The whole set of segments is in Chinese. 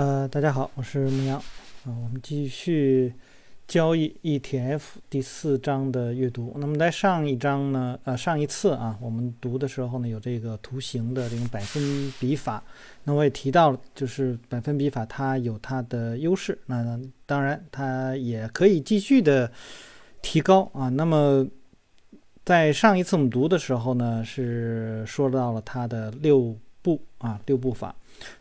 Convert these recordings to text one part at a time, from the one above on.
呃，大家好，我是牧羊啊，我们继续交易 ETF 第四章的阅读。那么在上一章呢，呃，上一次啊，我们读的时候呢，有这个图形的这种百分比法。那我也提到了，就是百分比法它有它的优势，那当然它也可以继续的提高啊。那么在上一次我们读的时候呢，是说到了它的六步啊，六步法。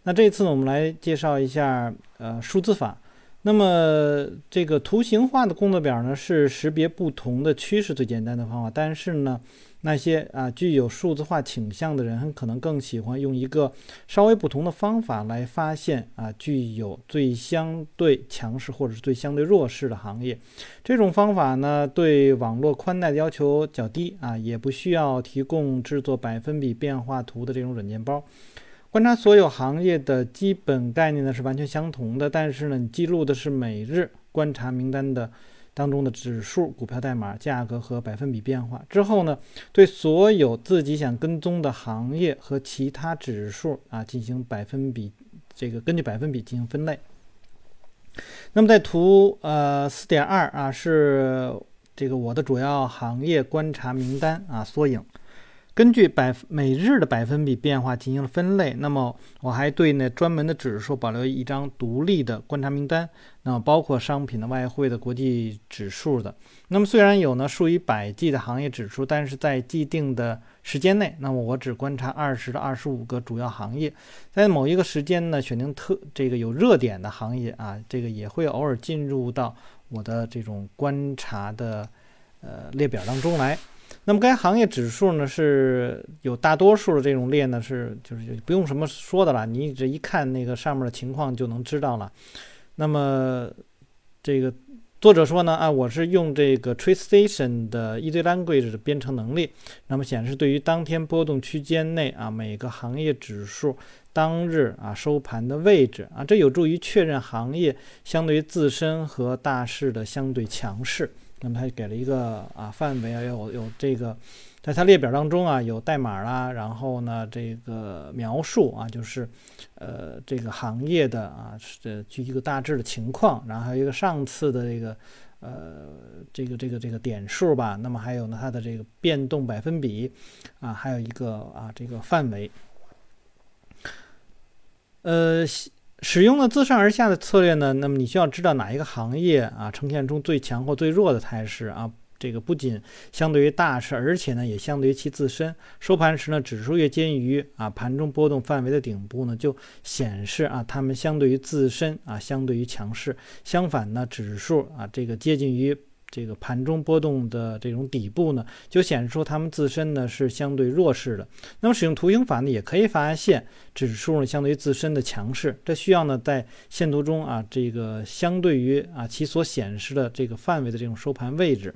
那这次呢，我们来介绍一下呃数字法。那么这个图形化的工作表呢，是识别不同的趋势最简单的方法。但是呢，那些啊具有数字化倾向的人，很可能更喜欢用一个稍微不同的方法来发现啊具有最相对强势或者是最相对弱势的行业。这种方法呢，对网络宽带的要求较低啊，也不需要提供制作百分比变化图的这种软件包。观察所有行业的基本概念呢是完全相同的，但是呢，你记录的是每日观察名单的当中的指数、股票代码、价格和百分比变化。之后呢，对所有自己想跟踪的行业和其他指数啊进行百分比，这个根据百分比进行分类。那么在图呃四点二啊是这个我的主要行业观察名单啊缩影。根据百每日的百分比变化进行了分类，那么我还对那专门的指数保留一张独立的观察名单，那么包括商品的、外汇的、国际指数的。那么虽然有呢数以百计的行业指数，但是在既定的时间内，那么我只观察二十到二十五个主要行业，在某一个时间呢选定特这个有热点的行业啊，这个也会偶尔进入到我的这种观察的呃列表当中来。那么该行业指数呢是有大多数的这种列呢是就是不用什么说的了，你这一看那个上面的情况就能知道了。那么这个作者说呢啊，我是用这个 TradeStation 的 Easy Language 的编程能力，那么显示对于当天波动区间内啊每个行业指数当日啊收盘的位置啊，这有助于确认行业相对于自身和大势的相对强势。那么它给了一个啊范围啊有有这个，在它列表当中啊有代码啦，然后呢这个描述啊就是呃这个行业的啊是具一个大致的情况，然后还有一个上次的这个呃这个这个这个点数吧，那么还有呢它的这个变动百分比啊，还有一个啊这个范围，呃。使用了自上而下的策略呢，那么你需要知道哪一个行业啊呈现出最强或最弱的态势啊？这个不仅相对于大势，而且呢也相对于其自身。收盘时呢，指数越接近于啊盘中波动范围的顶部呢，就显示啊它们相对于自身啊相对于强势。相反呢，指数啊这个接近于。这个盘中波动的这种底部呢，就显示出它们自身呢是相对弱势的。那么使用图形法呢，也可以发现指数呢相对于自身的强势。这需要呢在线图中啊，这个相对于啊其所显示的这个范围的这种收盘位置。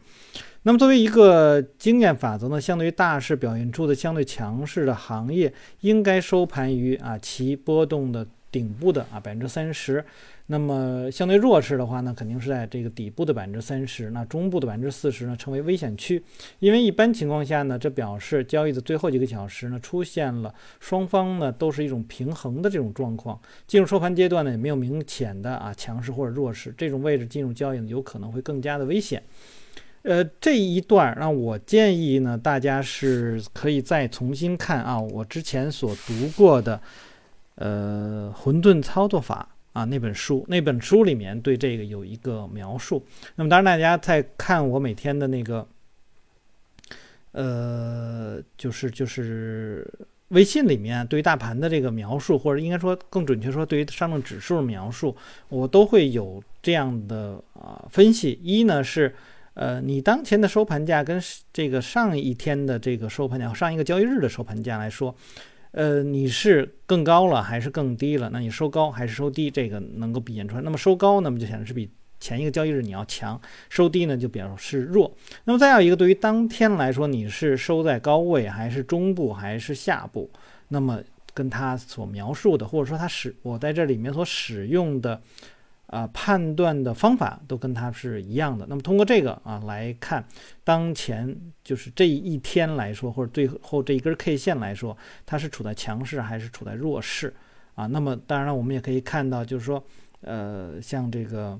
那么作为一个经验法则呢，相对于大势表现出的相对强势的行业，应该收盘于啊其波动的顶部的啊百分之三十。那么相对弱势的话呢，肯定是在这个底部的百分之三十，那中部的百分之四十呢，成为危险区。因为一般情况下呢，这表示交易的最后几个小时呢，出现了双方呢都是一种平衡的这种状况。进入收盘阶段呢，也没有明显的啊强势或者弱势，这种位置进入交易呢，有可能会更加的危险。呃，这一段让我建议呢，大家是可以再重新看啊，我之前所读过的呃混沌操作法。啊，那本书，那本书里面对这个有一个描述。那么，当然大家在看我每天的那个，呃，就是就是微信里面对于大盘的这个描述，或者应该说更准确说，对于上证指数描述，我都会有这样的啊分析。一呢是，呃，你当前的收盘价跟这个上一天的这个收盘价，上一个交易日的收盘价来说。呃，你是更高了还是更低了？那你收高还是收低？这个能够体现出来。那么收高，那么就显示是比前一个交易日你要强；收低呢，就表示弱。那么再有一个，对于当天来说，你是收在高位还是中部还是下部？那么跟它所描述的，或者说它使我在这里面所使用的。啊，判断的方法都跟它是一样的。那么通过这个啊来看，当前就是这一天来说，或者最后这一根 K 线来说，它是处在强势还是处在弱势啊。那么当然了，我们也可以看到，就是说，呃，像这个。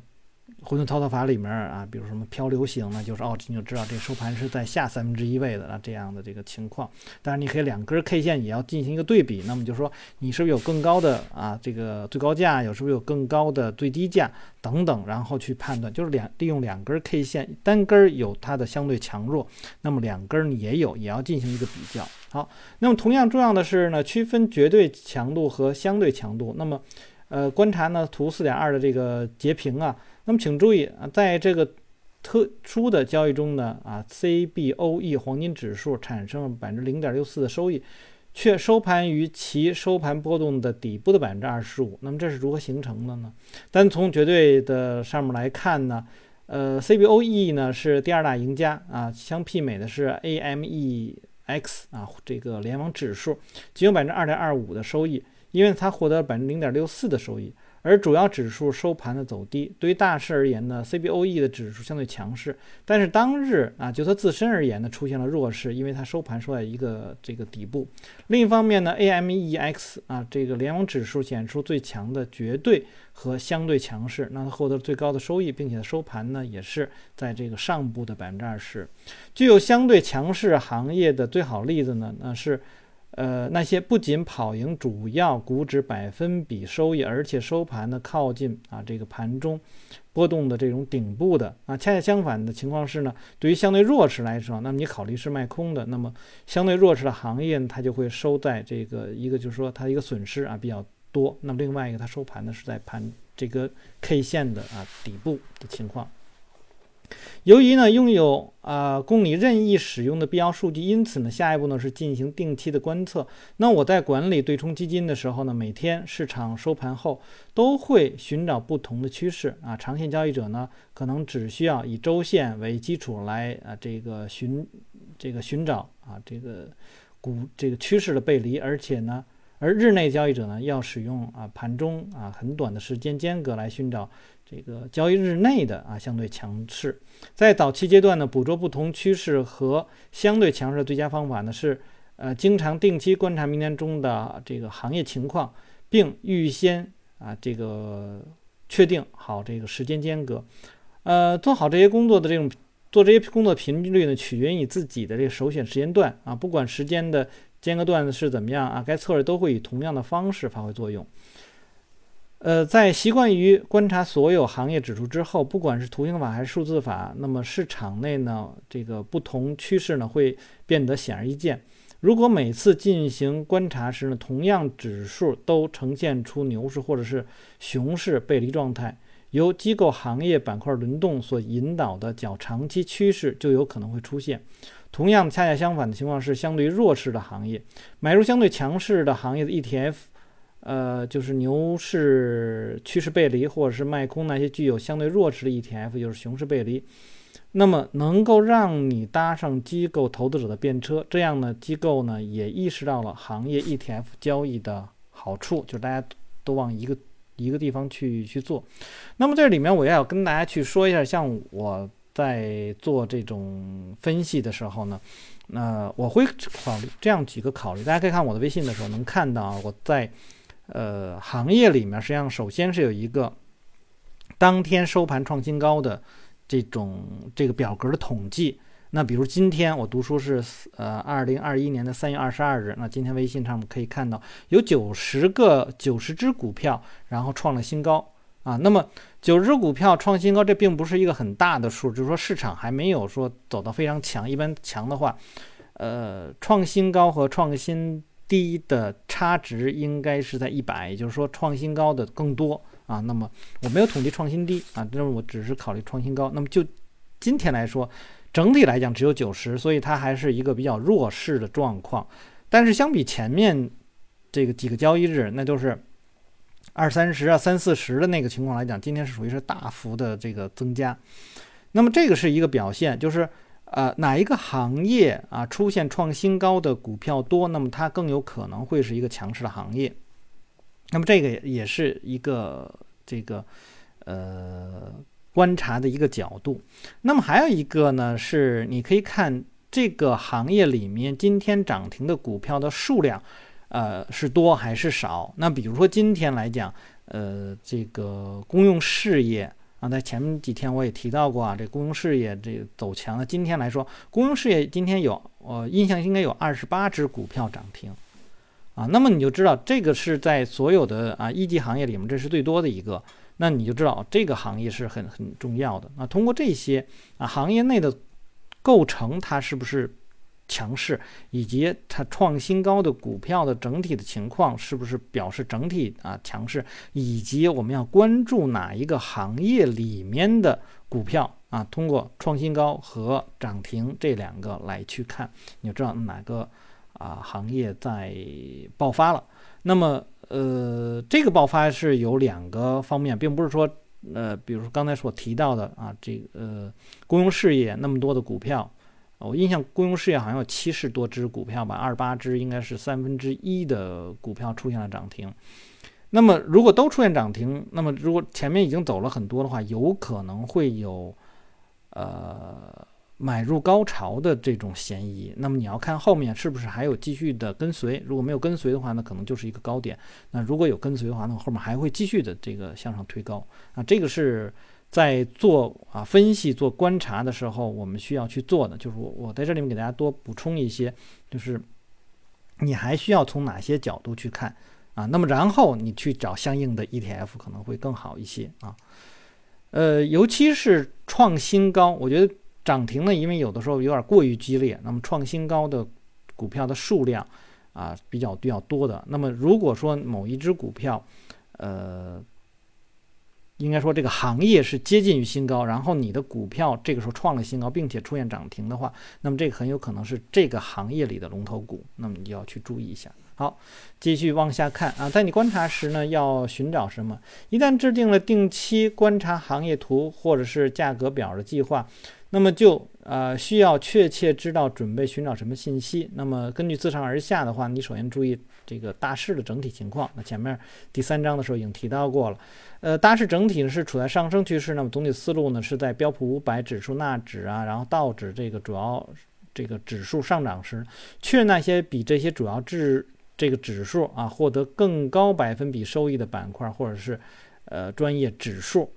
混沌操作法里面啊，比如什么漂流型呢，就是哦，你就知道这收盘是在下三分之一位的啊，这样的这个情况。当然，你可以两根 K 线也要进行一个对比，那么就是说你是不是有更高的啊这个最高价，有是不是有更高的最低价等等，然后去判断，就是两利用两根 K 线，单根有它的相对强弱，那么两根也有，也要进行一个比较。好，那么同样重要的是呢，区分绝对强度和相对强度。那么，呃，观察呢图四点二的这个截屏啊。那么请注意啊，在这个特殊的交易中呢，啊，CBOE 黄金指数产生了百分之零点六四的收益，却收盘于其收盘波动的底部的百分之二十五。那么这是如何形成的呢？单从绝对的上面来看呢，呃，CBOE 呢是第二大赢家啊，相媲美的是 AMEX 啊这个联网指数，仅有百分之二点二五的收益，因为它获得了百分之零点六四的收益。而主要指数收盘的走低，对于大势而言呢，CBOE 的指数相对强势，但是当日啊，就它自身而言呢，出现了弱势，因为它收盘收在一个这个底部。另一方面呢，AMEX 啊，这个联网指数显出最强的绝对和相对强势，那它获得最高的收益，并且收盘呢也是在这个上部的百分之二十。具有相对强势行业的最好例子呢，那是。呃，那些不仅跑赢主要股指百分比收益，而且收盘呢靠近啊这个盘中波动的这种顶部的啊，恰恰相反的情况是呢，对于相对弱势来说，那么你考虑是卖空的，那么相对弱势的行业呢，它就会收在这个一个就是说它一个损失啊比较多，那么另外一个它收盘呢是在盘这个 K 线的啊底部的情况。由于呢拥有啊供你任意使用的必要数据，因此呢下一步呢是进行定期的观测。那我在管理对冲基金的时候呢，每天市场收盘后都会寻找不同的趋势啊。长线交易者呢可能只需要以周线为基础来啊这个寻这个寻找啊这个股这个趋势的背离，而且呢而日内交易者呢要使用啊盘中啊很短的时间间隔来寻找。这个交易日内的啊相对强势，在早期阶段呢，捕捉不同趋势和相对强势的最佳方法呢是，呃，经常定期观察明天中的这个行业情况，并预先啊这个确定好这个时间间隔，呃，做好这些工作的这种做这些工作频率呢，取决于你自己的这个首选时间段啊，不管时间的间隔段是怎么样啊，该策略都会以同样的方式发挥作用。呃，在习惯于观察所有行业指数之后，不管是图形法还是数字法，那么市场内呢，这个不同趋势呢会变得显而易见。如果每次进行观察时呢，同样指数都呈现出牛市或者是熊市背离状态，由机构行业板块轮动所引导的较长期趋势就有可能会出现。同样，恰恰相反的情况是，相对弱势的行业买入相对强势的行业的 ETF。呃，就是牛市趋势背离，或者是卖空那些具有相对弱势的 ETF，就是熊市背离，那么能够让你搭上机构投资者的便车，这样呢，机构呢也意识到了行业 ETF 交易的好处，就是大家都往一个一个地方去去做。那么这里面我要跟大家去说一下，像我在做这种分析的时候呢，那我会考虑这样几个考虑，大家可以看我的微信的时候能看到我在。呃，行业里面实际上首先是有一个当天收盘创新高的这种这个表格的统计。那比如今天我读书是呃二零二一年的三月二十二日，那今天微信上我们可以看到有九十个九十只股票，然后创了新高啊。那么九十只股票创新高，这并不是一个很大的数，就是说市场还没有说走到非常强。一般强的话，呃，创新高和创新。低的差值应该是在一百，也就是说创新高的更多啊。那么我没有统计创新低啊，那么我只是考虑创新高。那么就今天来说，整体来讲只有九十，所以它还是一个比较弱势的状况。但是相比前面这个几个交易日，那都是二三十啊、三四十的那个情况来讲，今天是属于是大幅的这个增加。那么这个是一个表现，就是。呃，哪一个行业啊出现创新高的股票多，那么它更有可能会是一个强势的行业。那么这个也是一个这个呃观察的一个角度。那么还有一个呢，是你可以看这个行业里面今天涨停的股票的数量。呃，是多还是少？那比如说今天来讲，呃，这个公用事业啊，在前几天我也提到过啊，这公用事业这走强了。今天来说，公用事业今天有，我印象应该有二十八只股票涨停，啊，那么你就知道这个是在所有的啊一级行业里面，这是最多的一个。那你就知道这个行业是很很重要的。那通过这些啊行业内的构成，它是不是？强势以及它创新高的股票的整体的情况是不是表示整体啊强势？以及我们要关注哪一个行业里面的股票啊？通过创新高和涨停这两个来去看，你就知道哪个啊行业在爆发了。那么呃，这个爆发是有两个方面，并不是说呃，比如说刚才所提到的啊，这个呃公用事业那么多的股票。我印象公用事业好像有七十多只股票吧，二十八只应该是三分之一的股票出现了涨停。那么如果都出现涨停，那么如果前面已经走了很多的话，有可能会有呃买入高潮的这种嫌疑。那么你要看后面是不是还有继续的跟随，如果没有跟随的话，那可能就是一个高点。那如果有跟随的话，那后面还会继续的这个向上推高啊，这个是。在做啊分析、做观察的时候，我们需要去做的，就是我我在这里面给大家多补充一些，就是你还需要从哪些角度去看啊？那么然后你去找相应的 ETF 可能会更好一些啊。呃，尤其是创新高，我觉得涨停呢，因为有的时候有点过于激烈，那么创新高的股票的数量啊比较比较多的。那么如果说某一只股票，呃。应该说，这个行业是接近于新高，然后你的股票这个时候创了新高，并且出现涨停的话，那么这个很有可能是这个行业里的龙头股，那么你就要去注意一下。好，继续往下看啊，在你观察时呢，要寻找什么？一旦制定了定期观察行业图或者是价格表的计划，那么就呃需要确切知道准备寻找什么信息。那么根据自上而下的话，你首先注意这个大势的整体情况。那前面第三章的时候已经提到过了。呃，大势整体呢是处在上升趋势，那么总体思路呢是在标普五百指数、纳指啊，然后道指这个主要这个指数上涨时，确认那些比这些主要指这个指数啊获得更高百分比收益的板块，或者是呃专业指数，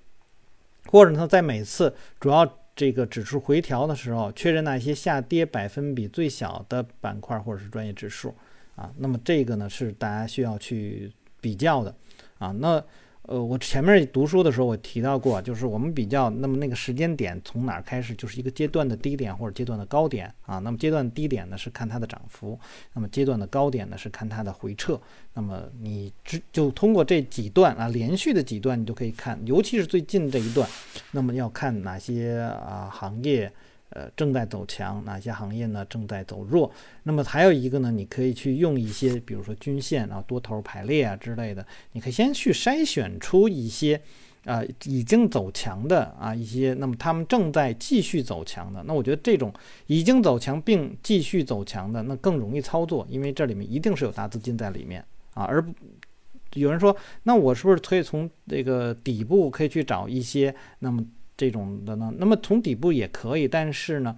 或者呢在每次主要这个指数回调的时候，确认那些下跌百分比最小的板块或者是专业指数啊，那么这个呢是大家需要去比较的啊，那。呃，我前面读书的时候我提到过，就是我们比较，那么那个时间点从哪儿开始，就是一个阶段的低点或者阶段的高点啊。那么阶段低点呢是看它的涨幅，那么阶段的高点呢是看它的回撤。那么你只就通过这几段啊，连续的几段，你就可以看，尤其是最近这一段，那么要看哪些啊行业。呃，正在走强，哪些行业呢？正在走弱。那么还有一个呢，你可以去用一些，比如说均线啊、多头排列啊之类的，你可以先去筛选出一些，啊，已经走强的啊一些，那么他们正在继续走强的。那我觉得这种已经走强并继续走强的，那更容易操作，因为这里面一定是有大资金在里面啊。而有人说，那我是不是可以从这个底部可以去找一些，那么？这种的呢，那么从底部也可以，但是呢，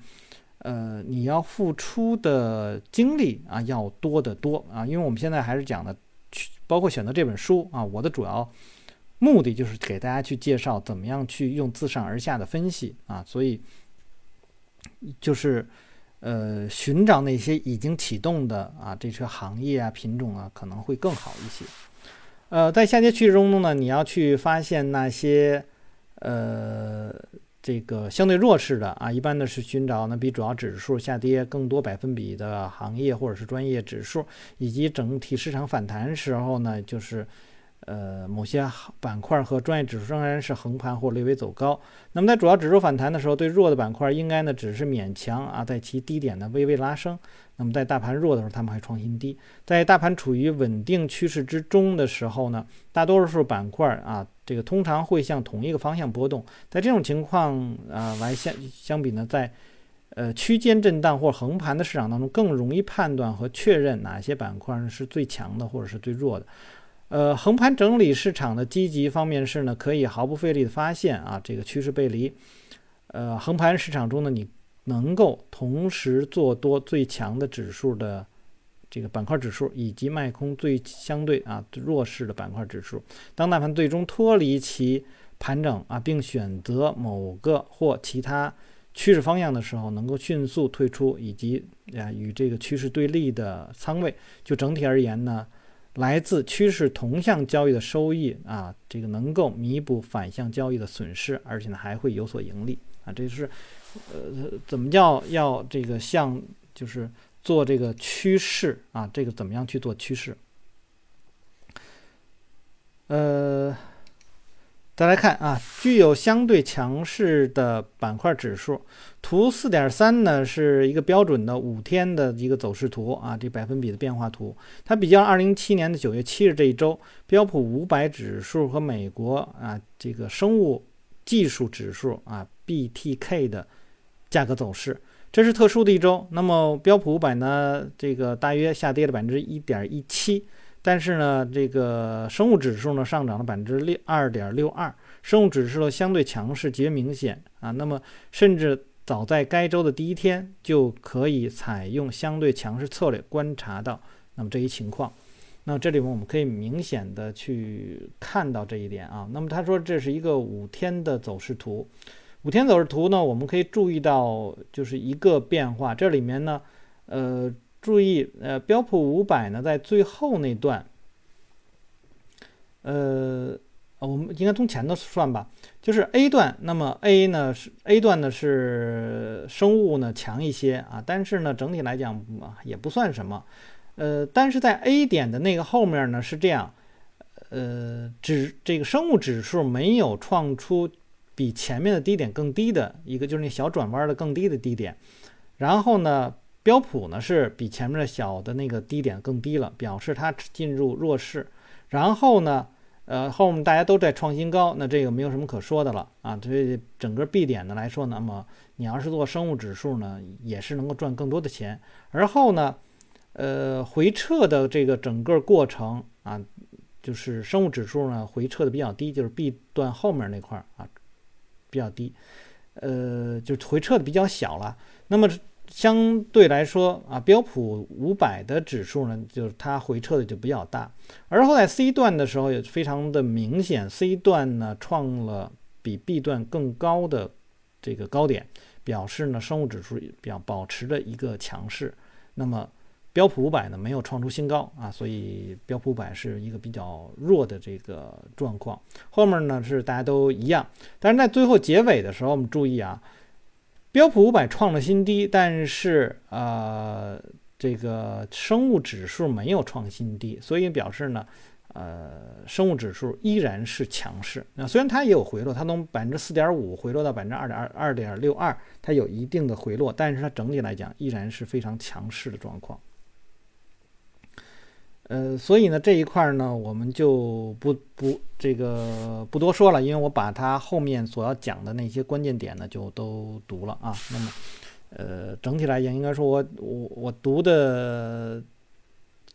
呃，你要付出的精力啊要多得多啊，因为我们现在还是讲的去，包括选择这本书啊，我的主要目的就是给大家去介绍怎么样去用自上而下的分析啊，所以就是呃寻找那些已经启动的啊这些行业啊品种啊可能会更好一些，呃，在下跌趋势中呢，你要去发现那些。呃，这个相对弱势的啊，一般呢是寻找呢比主要指数下跌更多百分比的行业或者是专业指数，以及整体市场反弹时候呢，就是。呃，某些板块和专业指数仍然是横盘或略微走高。那么在主要指数反弹的时候，对弱的板块应该呢只是勉强啊，在其低点呢微微拉升。那么在大盘弱的时候，他们还创新低。在大盘处于稳定趋势之中的时候呢，大多数板块啊，这个通常会向同一个方向波动。在这种情况啊来相相比呢，在呃区间震荡或横盘的市场当中，更容易判断和确认哪些板块是最强的或者是最弱的。呃，横盘整理市场的积极方面是呢，可以毫不费力的发现啊，这个趋势背离。呃，横盘市场中呢，你能够同时做多最强的指数的这个板块指数以及卖空最相对啊弱势的板块指数。当大盘最终脱离其盘整啊，并选择某个或其他趋势方向的时候，能够迅速退出，以及啊与这个趋势对立的仓位。就整体而言呢，来自趋势同向交易的收益啊，这个能够弥补反向交易的损失，而且呢还会有所盈利啊。这是呃怎么叫要这个向就是做这个趋势啊？这个怎么样去做趋势？呃。再来看啊，具有相对强势的板块指数，图四点三呢是一个标准的五天的一个走势图啊，这百分比的变化图。它比较二零一七年的九月七日这一周标普五百指数和美国啊这个生物技术指数啊 BTK 的价格走势，这是特殊的一周。那么标普五百呢，这个大约下跌了百分之一点一七。但是呢，这个生物指数呢上涨了百分之六二点六二，生物指数的相对强势极为明显啊。那么，甚至早在该周的第一天就可以采用相对强势策略观察到那么这一情况。那这里面我们可以明显的去看到这一点啊。那么他说这是一个五天的走势图，五天走势图呢，我们可以注意到就是一个变化，这里面呢，呃。注意，呃，标普五百呢，在最后那段，呃，我们应该从前头算吧，就是 A 段，那么 A 呢是 A 段呢是生物呢强一些啊，但是呢整体来讲也不算什么，呃，但是在 A 点的那个后面呢是这样，呃，指这个生物指数没有创出比前面的低点更低的一个，就是那小转弯的更低的低点，然后呢。标普呢是比前面的小的那个低点更低了，表示它进入弱势。然后呢，呃，后面大家都在创新高，那这个没有什么可说的了啊。所以整个 B 点呢来说，那么你要是做生物指数呢，也是能够赚更多的钱。而后呢，呃，回撤的这个整个过程啊，就是生物指数呢回撤的比较低，就是 B 段后面那块儿啊比较低，呃，就回撤的比较小了。那么。相对来说啊，标普五百的指数呢，就是它回撤的就比较大。而后在 C 段的时候也非常的明显，C 段呢创了比 B 段更高的这个高点，表示呢生物指数表保持着一个强势。那么标普五百呢没有创出新高啊，所以标普五百是一个比较弱的这个状况。后面呢是大家都一样，但是在最后结尾的时候，我们注意啊。标普五百创了新低，但是呃，这个生物指数没有创新低，所以表示呢，呃，生物指数依然是强势。那虽然它也有回落，它从百分之四点五回落到百分之二点二二点六二，它有一定的回落，但是它整体来讲依然是非常强势的状况。呃，所以呢，这一块呢，我们就不不这个不多说了，因为我把它后面所要讲的那些关键点呢，就都读了啊。那么，呃，整体来讲，应该说我我我读的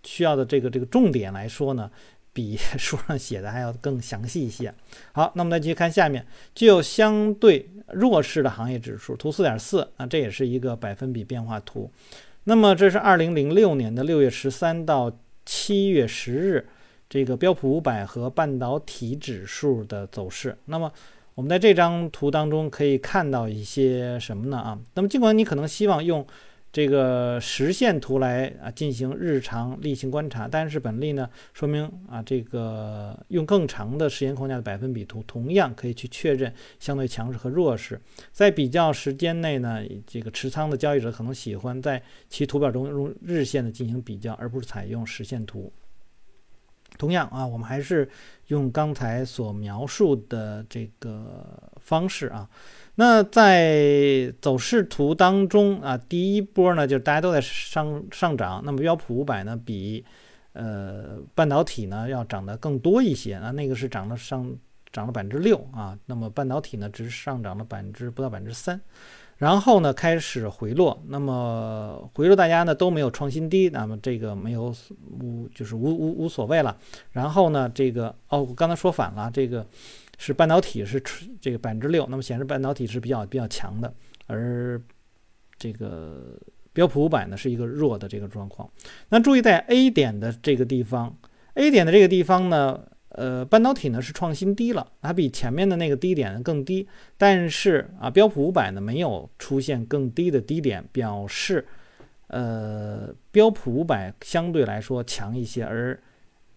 需要的这个这个重点来说呢，比 书上写的还要更详细一些。好，那么再继续看下面，具有相对弱势的行业指数，图四点四啊，这也是一个百分比变化图。那么这是二零零六年的六月十三到。七月十日，这个标普五百和半导体指数的走势。那么，我们在这张图当中可以看到一些什么呢？啊，那么尽管你可能希望用这个实线图来啊进行日常例行观察，但是本例呢说明啊，这个用更长的时间框架的百分比图，同样可以去确认相对强势和弱势。在比较时间内呢，这个持仓的交易者可能喜欢在其图表中用日线的进行比较，而不是采用实线图。同样啊，我们还是用刚才所描述的这个方式啊。那在走势图当中啊，第一波呢，就是大家都在上上涨，那么标普五百呢，比呃半导体呢要涨得更多一些啊，那个是涨了上涨了百分之六啊，那么半导体呢只是上涨了百分之不到百分之三，然后呢开始回落，那么回落大家呢都没有创新低，那么这个没有无就是无无无所谓了，然后呢这个哦我刚才说反了这个。是半导体是这个百分之六，那么显示半导体是比较比较强的，而这个标普五百呢是一个弱的这个状况。那注意在 A 点的这个地方，A 点的这个地方呢，呃，半导体呢是创新低了，它比前面的那个低点更低，但是啊，标普五百呢没有出现更低的低点，表示呃，标普五百相对来说强一些，而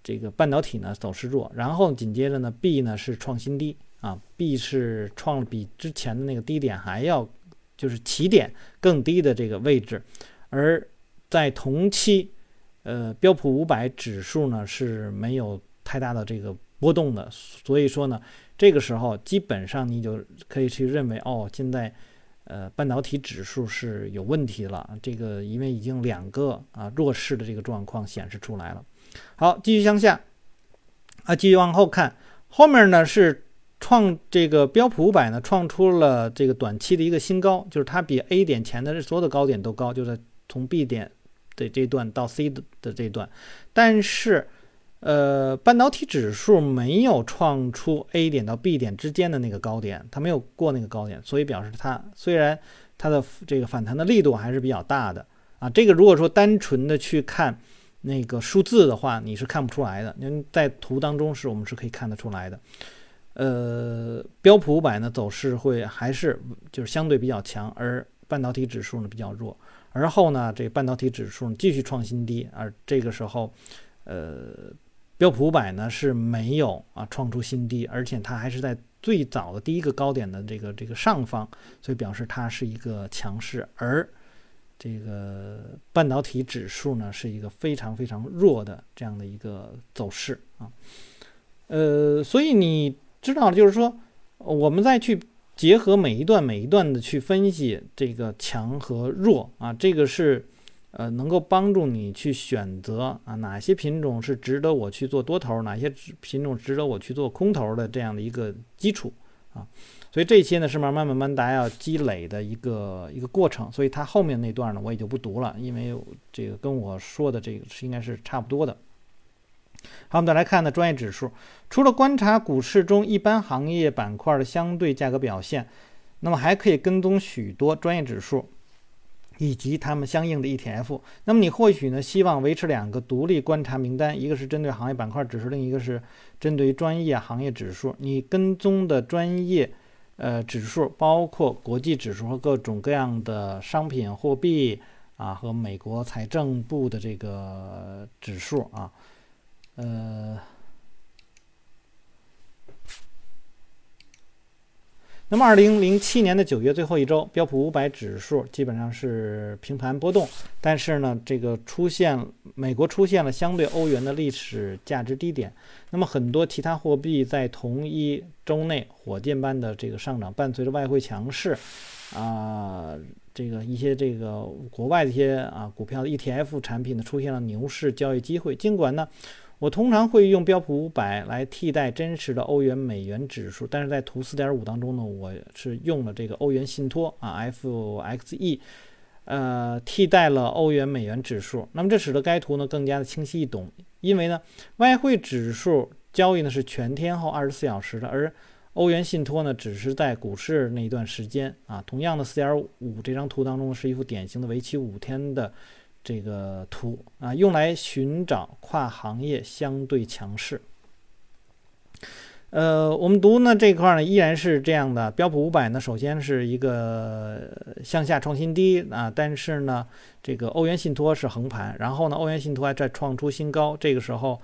这个半导体呢走势弱。然后紧接着呢，B 呢是创新低啊，B 是创了比之前的那个低点还要。就是起点更低的这个位置，而在同期，呃，标普五百指数呢是没有太大的这个波动的，所以说呢，这个时候基本上你就可以去认为，哦，现在，呃，半导体指数是有问题了，这个因为已经两个啊弱势的这个状况显示出来了。好，继续向下，啊，继续往后看，后面呢是。创这个标普五百呢，创出了这个短期的一个新高，就是它比 A 点前的所有的高点都高，就在从 B 点的这段到 C 的的这段。但是，呃，半导体指数没有创出 A 点到 B 点之间的那个高点，它没有过那个高点，所以表示它虽然它的这个反弹的力度还是比较大的啊。这个如果说单纯的去看那个数字的话，你是看不出来的，因为在图当中是我们是可以看得出来的。呃，标普五百呢走势会还是就是相对比较强，而半导体指数呢比较弱。而后呢，这个半导体指数继续创新低，而这个时候，呃，标普五百呢是没有啊创出新低，而且它还是在最早的第一个高点的这个这个上方，所以表示它是一个强势。而这个半导体指数呢是一个非常非常弱的这样的一个走势啊，呃，所以你。知道，就是说，我们再去结合每一段每一段的去分析这个强和弱啊，这个是呃能够帮助你去选择啊哪些品种是值得我去做多头，哪些品种值得我去做空头的这样的一个基础啊。所以这些呢是慢慢慢慢大家要积累的一个一个过程。所以它后面那段呢我也就不读了，因为这个跟我说的这个是应该是差不多的。好，我们再来看呢，专业指数。除了观察股市中一般行业板块的相对价格表现，那么还可以跟踪许多专业指数以及它们相应的 ETF。那么你或许呢希望维持两个独立观察名单，一个是针对行业板块指数，另一个是针对于专业行业指数。你跟踪的专业呃指数包括国际指数和各种各样的商品货币啊，和美国财政部的这个指数啊。呃，那么二零零七年的九月最后一周，标普五百指数基本上是平盘波动，但是呢，这个出现美国出现了相对欧元的历史价值低点，那么很多其他货币在同一周内火箭般的这个上涨，伴随着外汇强势，啊，这个一些这个国外的一些啊股票的 ETF 产品呢出现了牛市交易机会，尽管呢。我通常会用标普五百来替代真实的欧元美元指数，但是在图四点五当中呢，我是用了这个欧元信托啊 （FXE），呃，替代了欧元美元指数。那么这使得该图呢更加的清晰易懂，因为呢，外汇指数交易呢是全天候二十四小时的，而欧元信托呢只是在股市那一段时间啊。同样的，四点五这张图当中是一幅典型的为期五天的。这个图啊，用来寻找跨行业相对强势。呃，我们读呢这块呢依然是这样的，标普五百呢首先是一个向下创新低啊，但是呢这个欧元信托是横盘，然后呢欧元信托还在创出新高，这个时候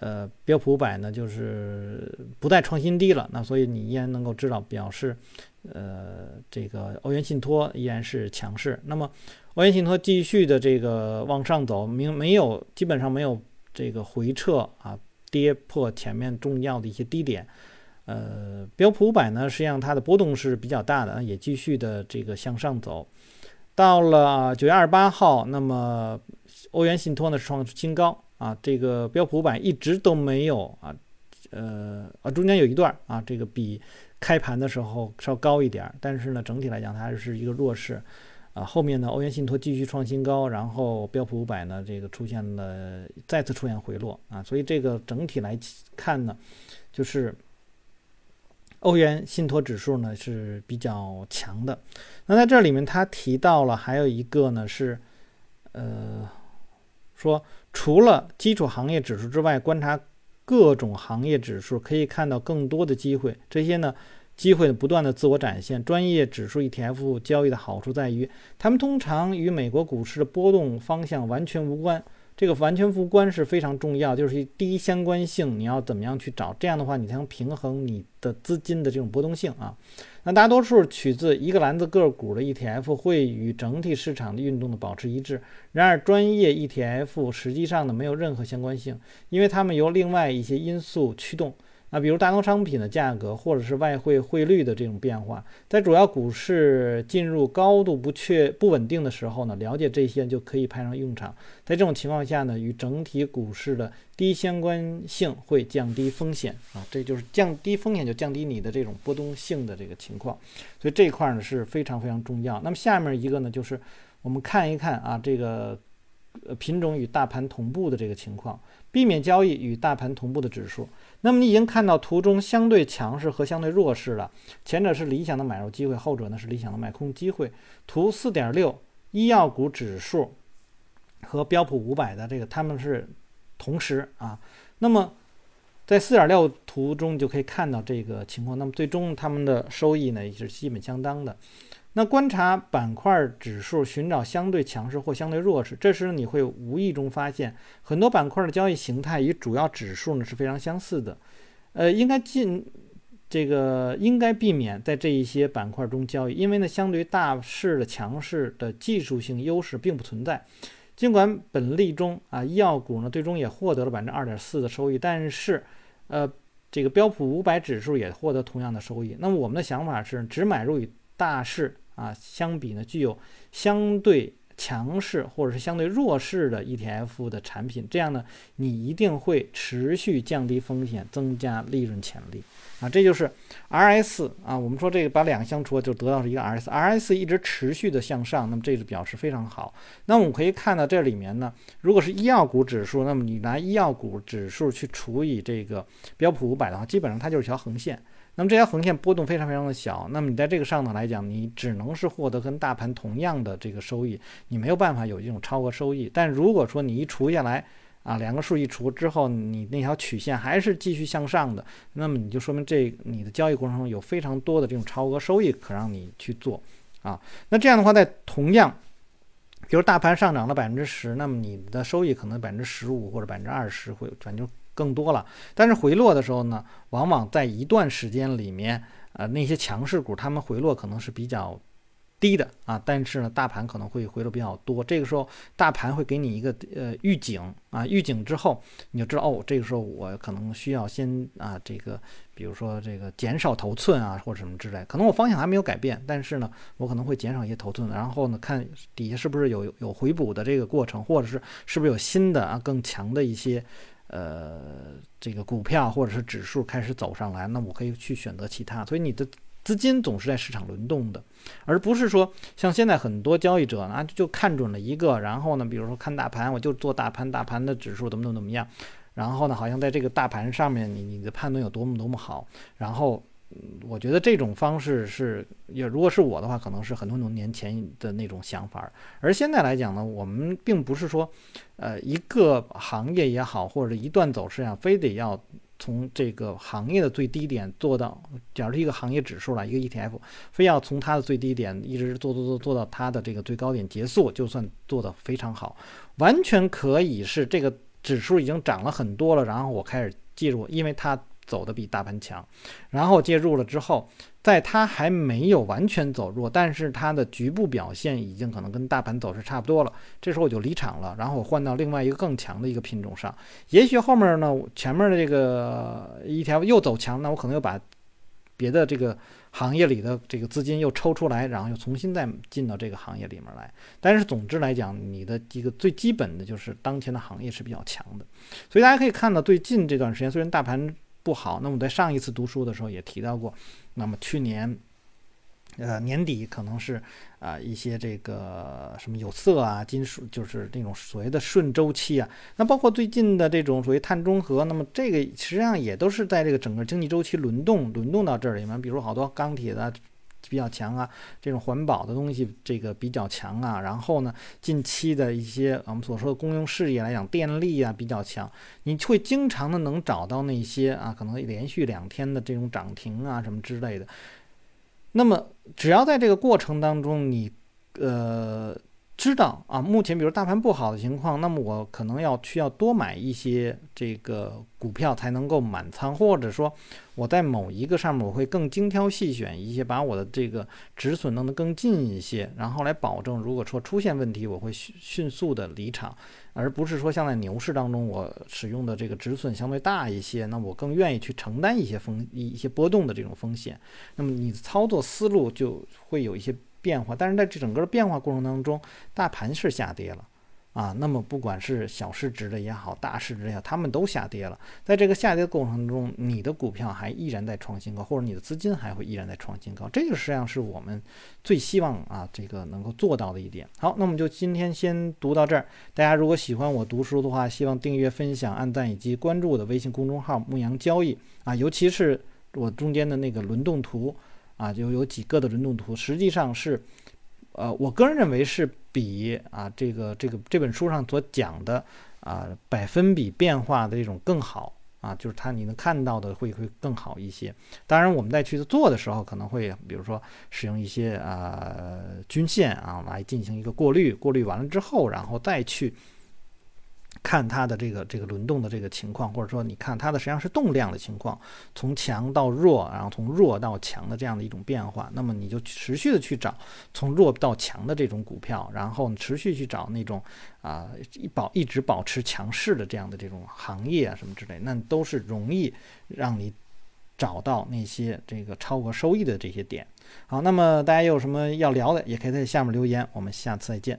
呃标普五百呢就是不再创新低了，那所以你依然能够知道表示呃这个欧元信托依然是强势，那么。欧元信托继续的这个往上走，没没有基本上没有这个回撤啊，跌破前面重要的一些低点。呃，标普五百呢，实际上它的波动是比较大的，也继续的这个向上走。到了九月二十八号，那么欧元信托呢是创新高啊，这个标普五百一直都没有啊，呃啊中间有一段啊，这个比开盘的时候稍高一点，但是呢整体来讲它还是一个弱势。啊，后面呢，欧元信托继续创新高，然后标普五百呢，这个出现了再次出现回落啊，所以这个整体来看呢，就是欧元信托指数呢是比较强的。那在这里面，他提到了还有一个呢是呃，说除了基础行业指数之外，观察各种行业指数可以看到更多的机会。这些呢，机会不断的自我展现。专业指数 ETF 交易的好处在于，它们通常与美国股市的波动方向完全无关。这个完全无关是非常重要，就是第一相关性，你要怎么样去找？这样的话，你才能平衡你的资金的这种波动性啊。那大多数取自一个篮子个股的 ETF 会与整体市场的运动的保持一致，然而专业 ETF 实际上呢没有任何相关性，因为它们由另外一些因素驱动。啊，比如大宗商品的价格，或者是外汇汇率的这种变化，在主要股市进入高度不确不稳定的时候呢，了解这些就可以派上用场。在这种情况下呢，与整体股市的低相关性会降低风险啊，这就是降低风险就降低你的这种波动性的这个情况。所以这一块呢是非常非常重要。那么下面一个呢，就是我们看一看啊，这个呃品种与大盘同步的这个情况，避免交易与大盘同步的指数。那么你已经看到图中相对强势和相对弱势了，前者是理想的买入机会，后者呢是理想的卖空机会。图四点六，医药股指数和标普五百的这个它们是同时啊。那么在四点六图中就可以看到这个情况。那么最终它们的收益呢也是基本相当的。那观察板块指数，寻找相对强势或相对弱势，这时你会无意中发现很多板块的交易形态与主要指数呢是非常相似的。呃，应该尽这个应该避免在这一些板块中交易，因为呢，相对于大势的强势的技术性优势并不存在。尽管本例中啊，医药股呢最终也获得了百分之二点四的收益，但是呃，这个标普五百指数也获得同样的收益。那么我们的想法是，只买入与大势。啊，相比呢，具有相对强势或者是相对弱势的 ETF 的产品，这样呢，你一定会持续降低风险，增加利润潜力。啊，这就是 RS 啊，我们说这个把两个相除，就得到是一个 RS，RS 一直持续的向上，那么这个表示非常好。那我们可以看到这里面呢，如果是医药股指数，那么你拿医药股指数去除以这个标普五百的话，基本上它就是条横线。那么这条横线波动非常非常的小，那么你在这个上头来讲，你只能是获得跟大盘同样的这个收益，你没有办法有这种超额收益。但如果说你一除下来，啊，两个数一除之后，你那条曲线还是继续向上的，那么你就说明这你的交易过程中有非常多的这种超额收益可让你去做啊。那这样的话，在同样，比如大盘上涨了百分之十，那么你的收益可能百分之十五或者百分之二十会反正。更多了，但是回落的时候呢，往往在一段时间里面，呃，那些强势股它们回落可能是比较低的啊，但是呢，大盘可能会回落比较多。这个时候，大盘会给你一个呃预警啊，预警之后你就知道哦，这个时候我可能需要先啊，这个比如说这个减少头寸啊，或者什么之类，可能我方向还没有改变，但是呢，我可能会减少一些头寸，然后呢，看底下是不是有有回补的这个过程，或者是是不是有新的啊更强的一些。呃，这个股票或者是指数开始走上来，那我可以去选择其他。所以你的资金总是在市场轮动的，而不是说像现在很多交易者呢就看准了一个，然后呢，比如说看大盘，我就做大盘，大盘的指数怎么怎么怎么样，然后呢，好像在这个大盘上面，你你的判断有多么多么好，然后。我觉得这种方式是，也如果是我的话，可能是很多多年前的那种想法。而现在来讲呢，我们并不是说，呃，一个行业也好，或者一段走势啊，非得要从这个行业的最低点做到，假如是一个行业指数了，一个 ETF，非要从它的最低点一直做做做做到它的这个最高点结束，就算做得非常好，完全可以是这个指数已经涨了很多了，然后我开始介入，因为它。走的比大盘强，然后介入了之后，在它还没有完全走弱，但是它的局部表现已经可能跟大盘走势差不多了，这时候我就离场了，然后我换到另外一个更强的一个品种上，也许后面呢，前面的这个 ETF 又走强，那我可能又把别的这个行业里的这个资金又抽出来，然后又重新再进到这个行业里面来。但是总之来讲，你的一个最基本的就是当前的行业是比较强的，所以大家可以看到，最近这段时间虽然大盘。不好，那么在上一次读书的时候也提到过，那么去年，呃年底可能是啊一些这个什么有色啊金属，就是那种所谓的顺周期啊，那包括最近的这种属于碳中和，那么这个实际上也都是在这个整个经济周期轮动轮动到这里面，比如好多钢铁的。比较强啊，这种环保的东西这个比较强啊，然后呢，近期的一些我们所说的公用事业来讲，电力啊比较强，你会经常的能找到那些啊，可能连续两天的这种涨停啊什么之类的。那么只要在这个过程当中，你呃。知道啊，目前比如大盘不好的情况，那么我可能要需要多买一些这个股票才能够满仓，或者说我在某一个上面我会更精挑细选一些，把我的这个止损弄得更近一些，然后来保证如果说出现问题，我会迅速的离场，而不是说像在牛市当中我使用的这个止损相对大一些，那我更愿意去承担一些风一一些波动的这种风险，那么你的操作思路就会有一些。变化，但是在这整个变化过程当中，大盘是下跌了啊。那么不管是小市值的也好，大市值也好，他们都下跌了。在这个下跌的过程中，你的股票还依然在创新高，或者你的资金还会依然在创新高。这个实际上是我们最希望啊，这个能够做到的一点。好，那我们就今天先读到这儿。大家如果喜欢我读书的话，希望订阅、分享、按赞以及关注我的微信公众号“牧羊交易”啊，尤其是我中间的那个轮动图。啊，就有几个的轮动图，实际上是，呃，我个人认为是比啊这个这个这本书上所讲的啊百分比变化的这种更好啊，就是它你能看到的会会更好一些。当然，我们在去做的时候，可能会比如说使用一些啊均线啊来进行一个过滤，过滤完了之后，然后再去。看它的这个这个轮动的这个情况，或者说你看它的实际上是动量的情况，从强到弱，然后从弱到强的这样的一种变化，那么你就持续的去找从弱到强的这种股票，然后持续去找那种啊一保一直保持强势的这样的这种行业啊什么之类，那都是容易让你找到那些这个超额收益的这些点。好，那么大家有什么要聊的，也可以在下面留言，我们下次再见。